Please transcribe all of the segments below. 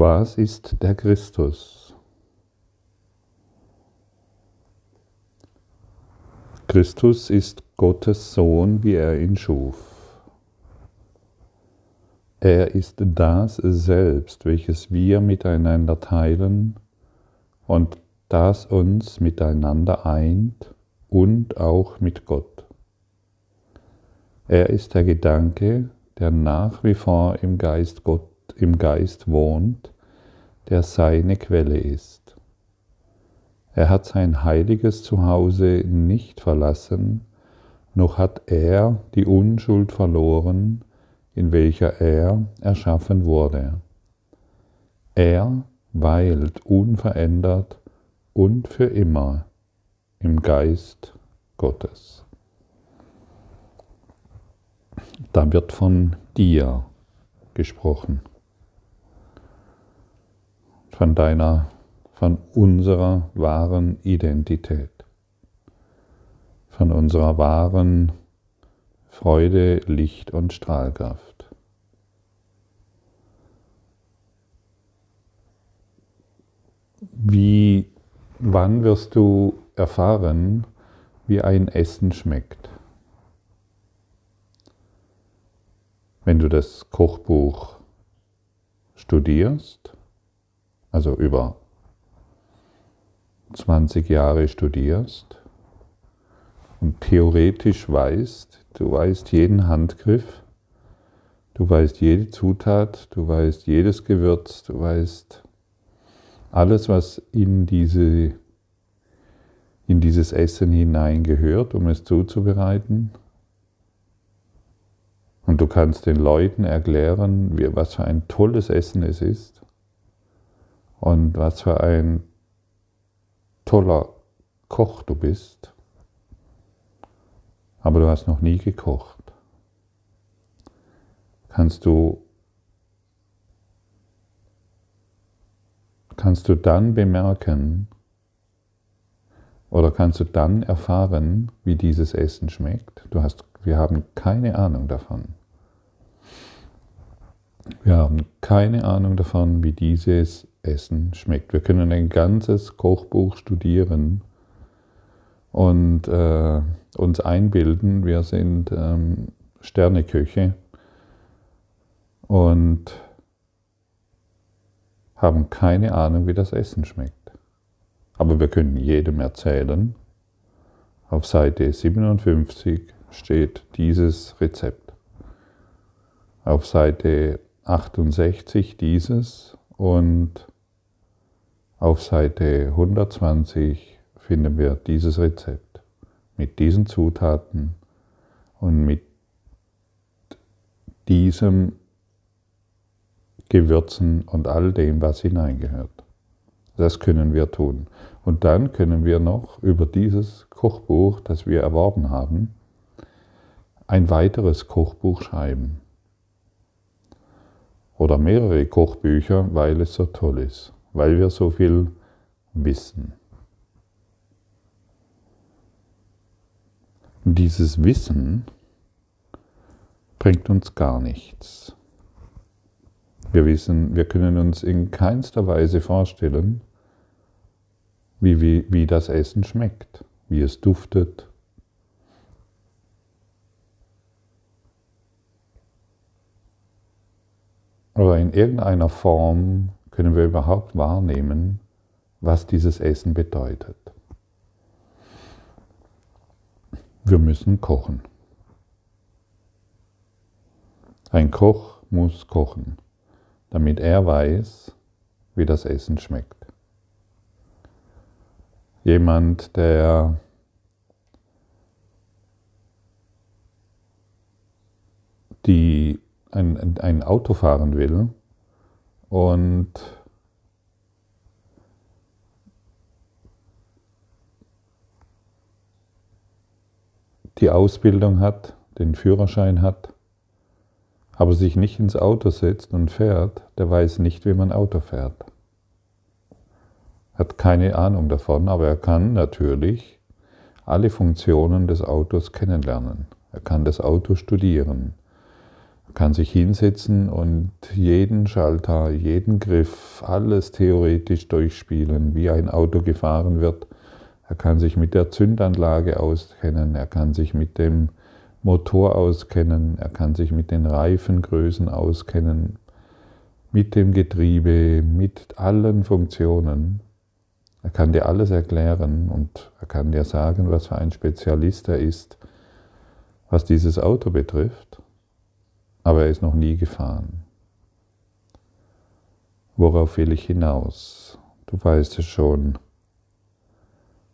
Was ist der Christus? Christus ist Gottes Sohn, wie er ihn schuf. Er ist das Selbst, welches wir miteinander teilen und das uns miteinander eint und auch mit Gott. Er ist der Gedanke, der nach wie vor im Geist Gott, im Geist wohnt, der seine Quelle ist. Er hat sein heiliges Zuhause nicht verlassen, noch hat er die Unschuld verloren, in welcher er erschaffen wurde. Er weilt unverändert und für immer im Geist Gottes. Da wird von dir gesprochen, von deiner von unserer wahren Identität, von unserer wahren Freude, Licht und Strahlkraft. Wie, wann wirst du erfahren, wie ein Essen schmeckt? Wenn du das Kochbuch studierst, also über 20 Jahre studierst und theoretisch weißt, du weißt jeden Handgriff, du weißt jede Zutat, du weißt jedes Gewürz, du weißt alles, was in, diese, in dieses Essen hineingehört, um es zuzubereiten. Und du kannst den Leuten erklären, was für ein tolles Essen es ist und was für ein toller Koch du bist, aber du hast noch nie gekocht, kannst du, kannst du dann bemerken oder kannst du dann erfahren, wie dieses Essen schmeckt. Du hast, wir haben keine Ahnung davon. Wir haben keine Ahnung davon, wie dieses Essen schmeckt. Wir können ein ganzes Kochbuch studieren und äh, uns einbilden, wir sind ähm, Sterneköche und haben keine Ahnung, wie das Essen schmeckt. Aber wir können jedem erzählen, auf Seite 57 steht dieses Rezept. Auf Seite 68 dieses und auf Seite 120 finden wir dieses Rezept mit diesen Zutaten und mit diesem Gewürzen und all dem, was hineingehört. Das können wir tun. Und dann können wir noch über dieses Kochbuch, das wir erworben haben, ein weiteres Kochbuch schreiben. Oder mehrere Kochbücher, weil es so toll ist weil wir so viel wissen. Dieses Wissen bringt uns gar nichts. Wir wissen, wir können uns in keinster Weise vorstellen, wie, wie, wie das Essen schmeckt, wie es duftet. Oder in irgendeiner Form können wir überhaupt wahrnehmen, was dieses Essen bedeutet. Wir müssen kochen. Ein Koch muss kochen, damit er weiß, wie das Essen schmeckt. Jemand, der die ein, ein Auto fahren will, und die Ausbildung hat, den Führerschein hat, aber sich nicht ins Auto setzt und fährt, der weiß nicht, wie man Auto fährt. Hat keine Ahnung davon, aber er kann natürlich alle Funktionen des Autos kennenlernen. Er kann das Auto studieren. Kann sich hinsetzen und jeden Schalter, jeden Griff, alles theoretisch durchspielen, wie ein Auto gefahren wird. Er kann sich mit der Zündanlage auskennen, er kann sich mit dem Motor auskennen, er kann sich mit den Reifengrößen auskennen, mit dem Getriebe, mit allen Funktionen. Er kann dir alles erklären und er kann dir sagen, was für ein Spezialist er ist, was dieses Auto betrifft, aber er ist noch nie gefahren. Worauf will ich hinaus? Du weißt es schon.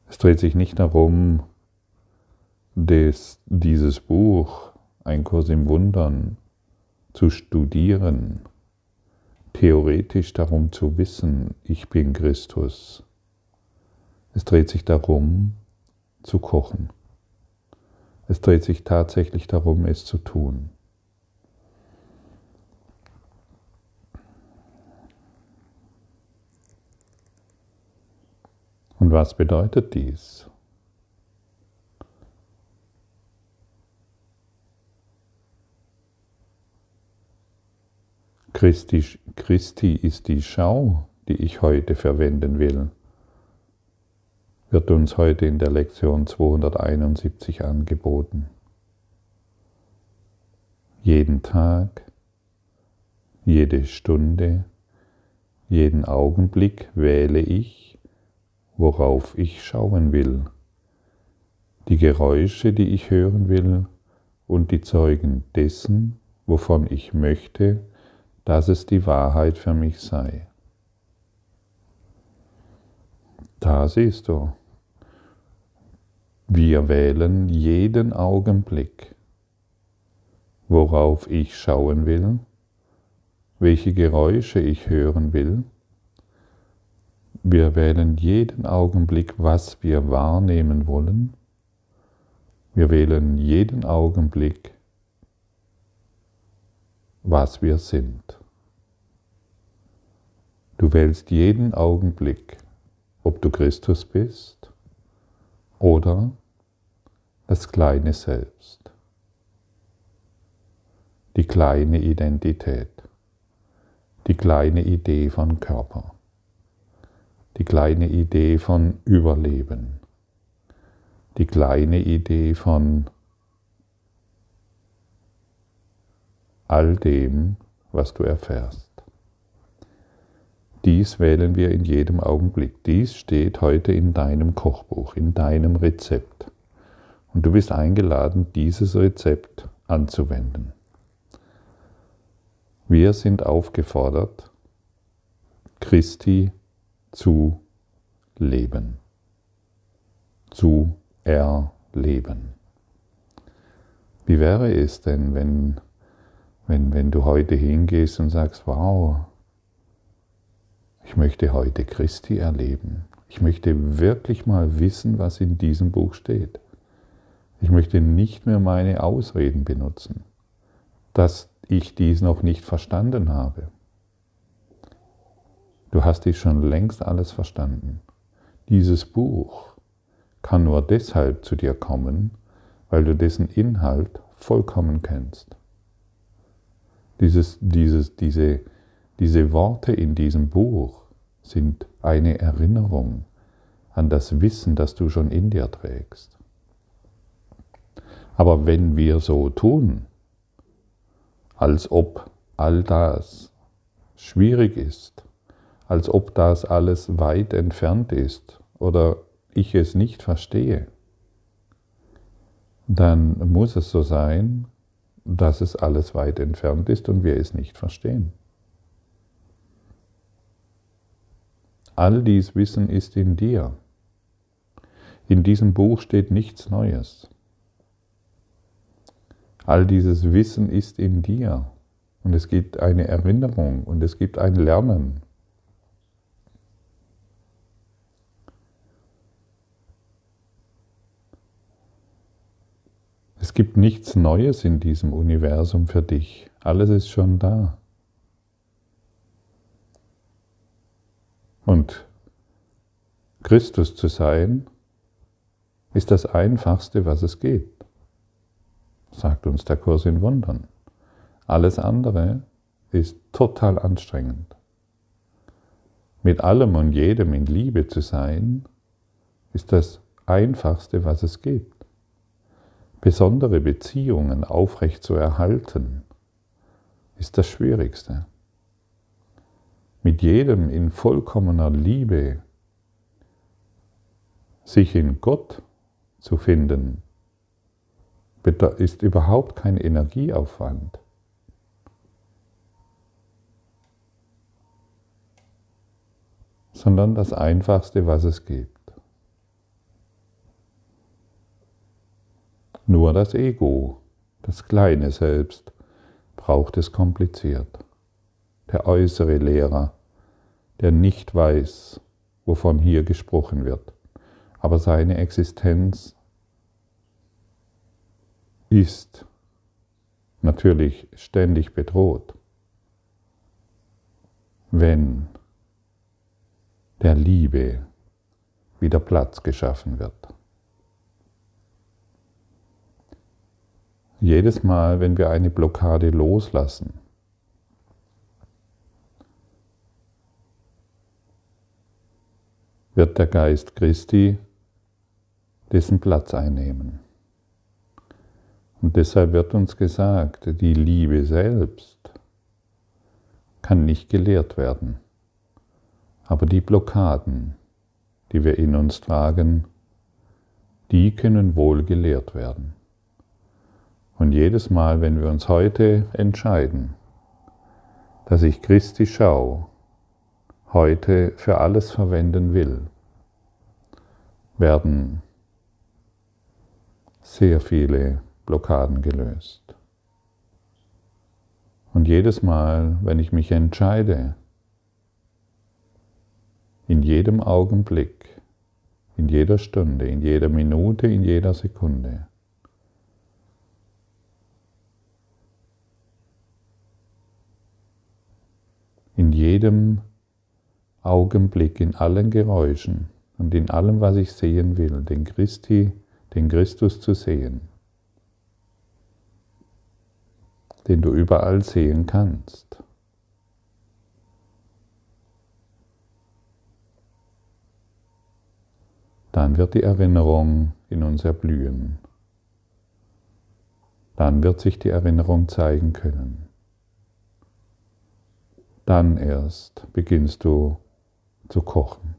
Es dreht sich nicht darum, des, dieses Buch, ein Kurs im Wundern, zu studieren, theoretisch darum zu wissen, ich bin Christus. Es dreht sich darum, zu kochen. Es dreht sich tatsächlich darum, es zu tun. Und was bedeutet dies? Christi, Christi ist die Schau, die ich heute verwenden will, wird uns heute in der Lektion 271 angeboten. Jeden Tag, jede Stunde, jeden Augenblick wähle ich, worauf ich schauen will, die Geräusche, die ich hören will und die Zeugen dessen, wovon ich möchte, dass es die Wahrheit für mich sei. Da siehst du, wir wählen jeden Augenblick, worauf ich schauen will, welche Geräusche ich hören will. Wir wählen jeden Augenblick, was wir wahrnehmen wollen. Wir wählen jeden Augenblick, was wir sind. Du wählst jeden Augenblick, ob du Christus bist oder das kleine Selbst, die kleine Identität, die kleine Idee von Körper, die kleine Idee von Überleben, die kleine Idee von all dem, was du erfährst. Dies wählen wir in jedem Augenblick. Dies steht heute in deinem Kochbuch, in deinem Rezept. Und du bist eingeladen, dieses Rezept anzuwenden. Wir sind aufgefordert, Christi zu leben, zu erleben. Wie wäre es denn, wenn wenn, wenn du heute hingehst und sagst, wow, ich möchte heute Christi erleben. Ich möchte wirklich mal wissen, was in diesem Buch steht. Ich möchte nicht mehr meine Ausreden benutzen, dass ich dies noch nicht verstanden habe. Du hast dies schon längst alles verstanden. Dieses Buch kann nur deshalb zu dir kommen, weil du dessen Inhalt vollkommen kennst. Dieses, dieses, diese, diese Worte in diesem Buch sind eine Erinnerung an das Wissen, das du schon in dir trägst. Aber wenn wir so tun, als ob all das schwierig ist, als ob das alles weit entfernt ist oder ich es nicht verstehe, dann muss es so sein, dass es alles weit entfernt ist und wir es nicht verstehen. All dies Wissen ist in dir. In diesem Buch steht nichts Neues. All dieses Wissen ist in dir und es gibt eine Erinnerung und es gibt ein Lernen. Es gibt nichts Neues in diesem Universum für dich. Alles ist schon da. Und Christus zu sein, ist das Einfachste, was es gibt, sagt uns der Kurs in Wundern. Alles andere ist total anstrengend. Mit allem und jedem in Liebe zu sein, ist das Einfachste, was es gibt. Besondere Beziehungen aufrecht zu erhalten, ist das Schwierigste. Mit jedem in vollkommener Liebe sich in Gott zu finden, ist überhaupt kein Energieaufwand. sondern das Einfachste, was es gibt. Nur das Ego, das kleine Selbst, braucht es kompliziert. Der äußere Lehrer, der nicht weiß, wovon hier gesprochen wird, aber seine Existenz ist natürlich ständig bedroht, wenn der Liebe wieder Platz geschaffen wird. Jedes Mal, wenn wir eine Blockade loslassen, wird der Geist Christi dessen Platz einnehmen. Und deshalb wird uns gesagt, die Liebe selbst kann nicht gelehrt werden. Aber die Blockaden, die wir in uns tragen, die können wohl gelehrt werden. Und jedes Mal, wenn wir uns heute entscheiden, dass ich Christi Schau heute für alles verwenden will, werden sehr viele Blockaden gelöst. Und jedes Mal, wenn ich mich entscheide, in jedem Augenblick, in jeder Stunde, in jeder Minute, in jeder Sekunde. In jedem Augenblick, in allen Geräuschen und in allem, was ich sehen will, den Christi, den Christus zu sehen, den du überall sehen kannst. dann wird die Erinnerung in uns erblühen. Dann wird sich die Erinnerung zeigen können. Dann erst beginnst du zu kochen.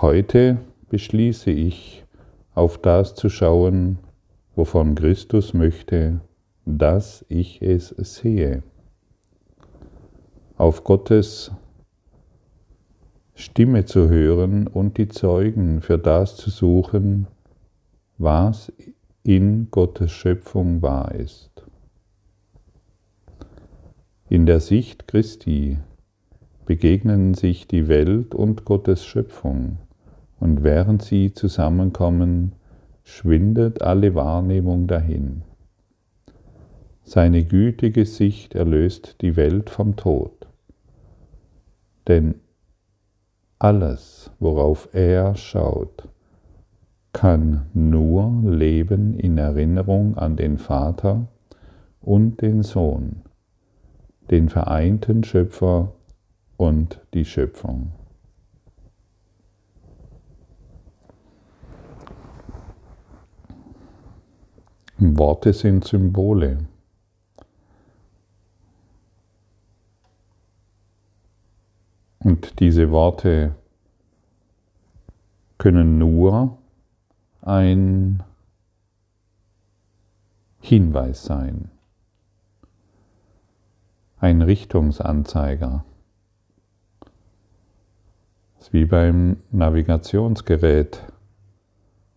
Heute beschließe ich, auf das zu schauen, wovon Christus möchte, dass ich es sehe. Auf Gottes Stimme zu hören und die Zeugen für das zu suchen, was in Gottes Schöpfung wahr ist. In der Sicht Christi begegnen sich die Welt und Gottes Schöpfung, und während sie zusammenkommen, schwindet alle Wahrnehmung dahin. Seine gütige Sicht erlöst die Welt vom Tod. Denn alles, worauf er schaut, kann nur leben in Erinnerung an den Vater und den Sohn, den vereinten Schöpfer und die Schöpfung. Worte sind Symbole. Und diese Worte können nur ein Hinweis sein, ein Richtungsanzeiger. Das ist wie beim Navigationsgerät.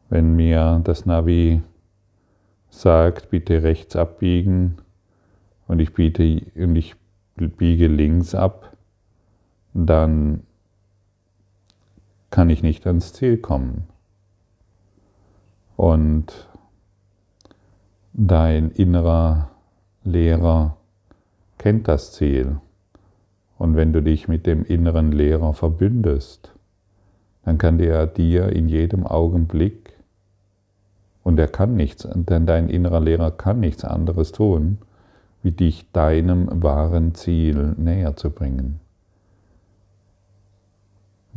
Wenn mir das Navi sagt, bitte rechts abbiegen und ich, biete, und ich biege links ab, dann kann ich nicht ans Ziel kommen. Und dein innerer Lehrer kennt das Ziel Und wenn du dich mit dem inneren Lehrer verbündest, dann kann der dir in jedem Augenblick, und er kann nichts, denn dein innerer Lehrer kann nichts anderes tun, wie dich deinem wahren Ziel näher zu bringen.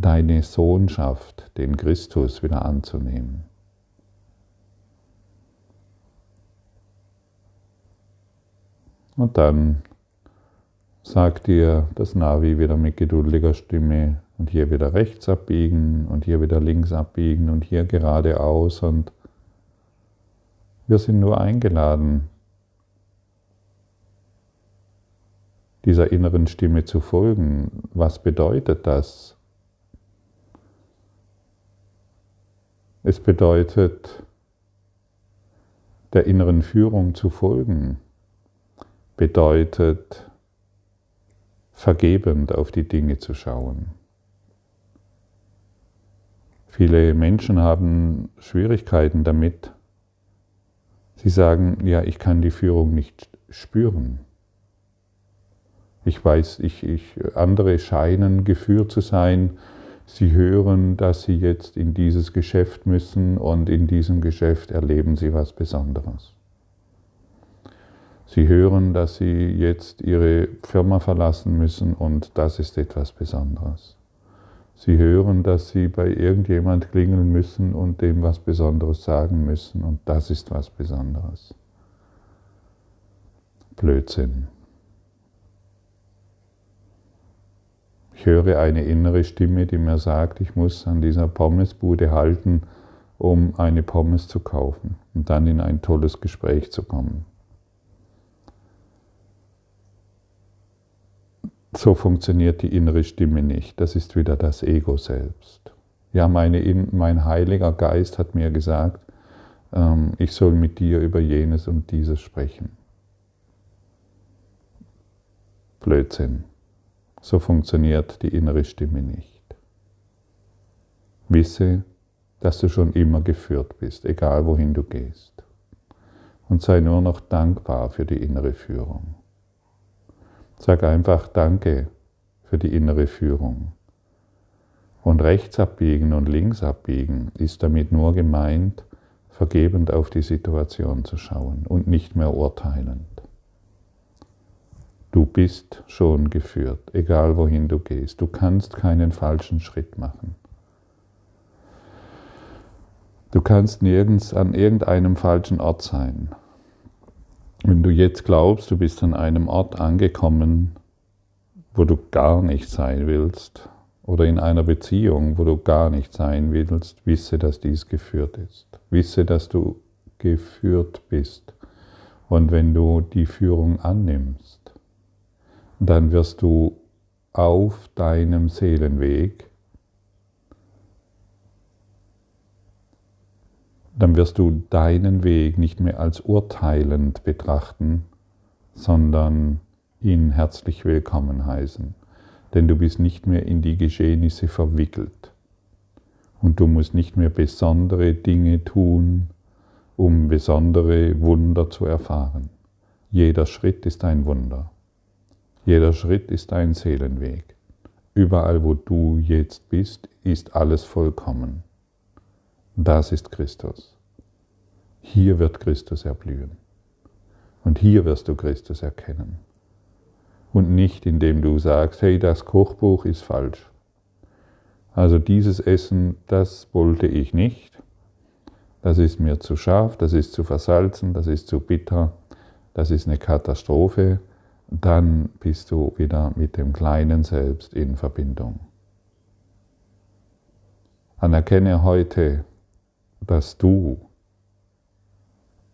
Deine Sohnschaft, den Christus wieder anzunehmen. Und dann sagt dir das Navi wieder mit geduldiger Stimme und hier wieder rechts abbiegen und hier wieder links abbiegen und hier geradeaus und wir sind nur eingeladen, dieser inneren Stimme zu folgen. Was bedeutet das? Es bedeutet, der inneren Führung zu folgen bedeutet, vergebend auf die Dinge zu schauen. Viele Menschen haben Schwierigkeiten damit. Sie sagen, ja, ich kann die Führung nicht spüren. Ich weiß, ich, ich, andere scheinen geführt zu sein. Sie hören, dass sie jetzt in dieses Geschäft müssen und in diesem Geschäft erleben sie was Besonderes. Sie hören, dass Sie jetzt Ihre Firma verlassen müssen und das ist etwas Besonderes. Sie hören, dass Sie bei irgendjemand klingeln müssen und dem was Besonderes sagen müssen und das ist was Besonderes. Blödsinn. Ich höre eine innere Stimme, die mir sagt, ich muss an dieser Pommesbude halten, um eine Pommes zu kaufen und dann in ein tolles Gespräch zu kommen. So funktioniert die innere Stimme nicht. Das ist wieder das Ego selbst. Ja, meine, mein Heiliger Geist hat mir gesagt, ähm, ich soll mit dir über jenes und dieses sprechen. Blödsinn. So funktioniert die innere Stimme nicht. Wisse, dass du schon immer geführt bist, egal wohin du gehst. Und sei nur noch dankbar für die innere Führung. Sag einfach Danke für die innere Führung. Und rechts abbiegen und links abbiegen ist damit nur gemeint, vergebend auf die Situation zu schauen und nicht mehr urteilend. Du bist schon geführt, egal wohin du gehst. Du kannst keinen falschen Schritt machen. Du kannst nirgends an irgendeinem falschen Ort sein. Wenn du jetzt glaubst, du bist an einem Ort angekommen, wo du gar nicht sein willst, oder in einer Beziehung, wo du gar nicht sein willst, wisse, dass dies geführt ist. Wisse, dass du geführt bist. Und wenn du die Führung annimmst, dann wirst du auf deinem Seelenweg dann wirst du deinen Weg nicht mehr als urteilend betrachten, sondern ihn herzlich willkommen heißen. Denn du bist nicht mehr in die Geschehnisse verwickelt. Und du musst nicht mehr besondere Dinge tun, um besondere Wunder zu erfahren. Jeder Schritt ist ein Wunder. Jeder Schritt ist ein Seelenweg. Überall, wo du jetzt bist, ist alles vollkommen. Das ist Christus. Hier wird Christus erblühen. Und hier wirst du Christus erkennen. Und nicht indem du sagst, hey, das Kochbuch ist falsch. Also dieses Essen, das wollte ich nicht. Das ist mir zu scharf, das ist zu versalzen, das ist zu bitter, das ist eine Katastrophe. Dann bist du wieder mit dem kleinen Selbst in Verbindung. Anerkenne heute, dass du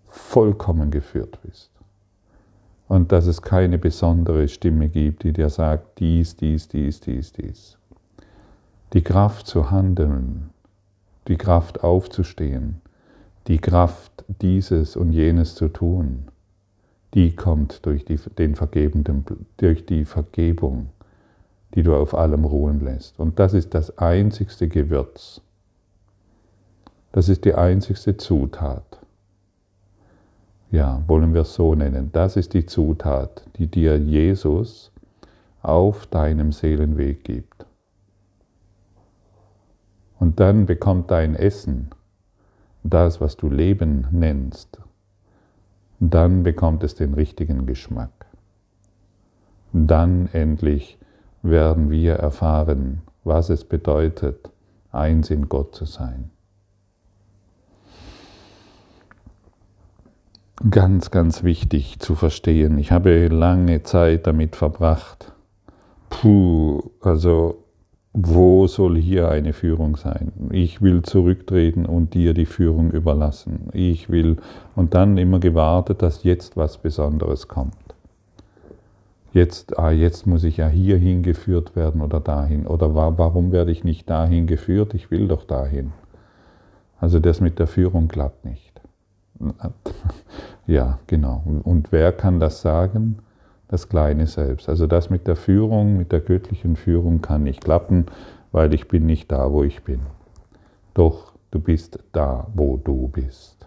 vollkommen geführt bist. Und dass es keine besondere Stimme gibt, die dir sagt, dies, dies, dies, dies, dies. Die Kraft zu handeln, die Kraft aufzustehen, die Kraft dieses und jenes zu tun, die kommt durch die, den vergebenden, durch die Vergebung, die du auf allem ruhen lässt. Und das ist das einzigste Gewürz, das ist die einzigste Zutat. Ja, wollen wir es so nennen. Das ist die Zutat, die dir Jesus auf deinem Seelenweg gibt. Und dann bekommt dein Essen, das, was du Leben nennst, dann bekommt es den richtigen Geschmack. Dann endlich werden wir erfahren, was es bedeutet, eins in Gott zu sein. Ganz, ganz wichtig zu verstehen. Ich habe lange Zeit damit verbracht. Puh, also wo soll hier eine Führung sein? Ich will zurücktreten und dir die Führung überlassen. Ich will und dann immer gewartet, dass jetzt was Besonderes kommt. Jetzt, ah, jetzt muss ich ja hier hingeführt werden oder dahin. Oder warum werde ich nicht dahin geführt? Ich will doch dahin. Also das mit der Führung klappt nicht. Ja, genau. Und wer kann das sagen? Das kleine Selbst. Also das mit der Führung, mit der göttlichen Führung kann nicht klappen, weil ich bin nicht da, wo ich bin. Doch du bist da, wo du bist.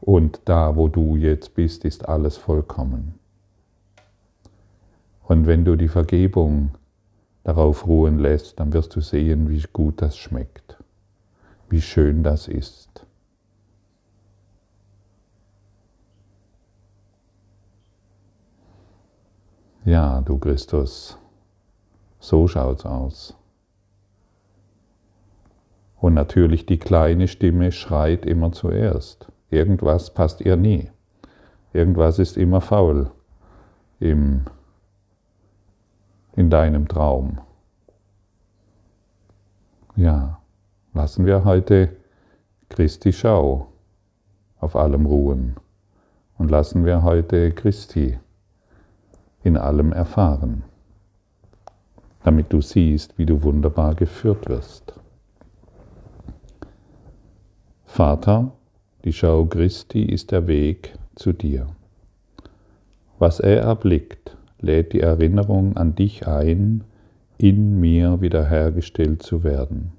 Und da, wo du jetzt bist, ist alles vollkommen. Und wenn du die Vergebung darauf ruhen lässt, dann wirst du sehen, wie gut das schmeckt, wie schön das ist. Ja, du Christus, so schaut's aus. Und natürlich die kleine Stimme schreit immer zuerst. Irgendwas passt ihr nie. Irgendwas ist immer faul im, in deinem Traum. Ja, lassen wir heute Christi Schau auf allem ruhen und lassen wir heute Christi in allem erfahren, damit du siehst, wie du wunderbar geführt wirst. Vater, die Schau Christi ist der Weg zu dir. Was er erblickt, lädt die Erinnerung an dich ein, in mir wiederhergestellt zu werden.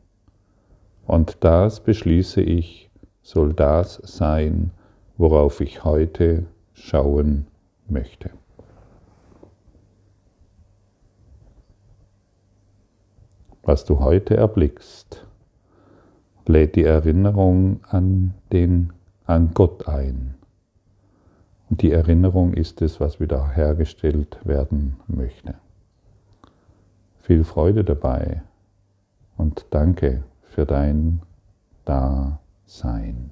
Und das beschließe ich, soll das sein, worauf ich heute schauen möchte. Was du heute erblickst, lädt die Erinnerung an, den, an Gott ein. Und die Erinnerung ist es, was wiederhergestellt werden möchte. Viel Freude dabei und danke für dein Dasein.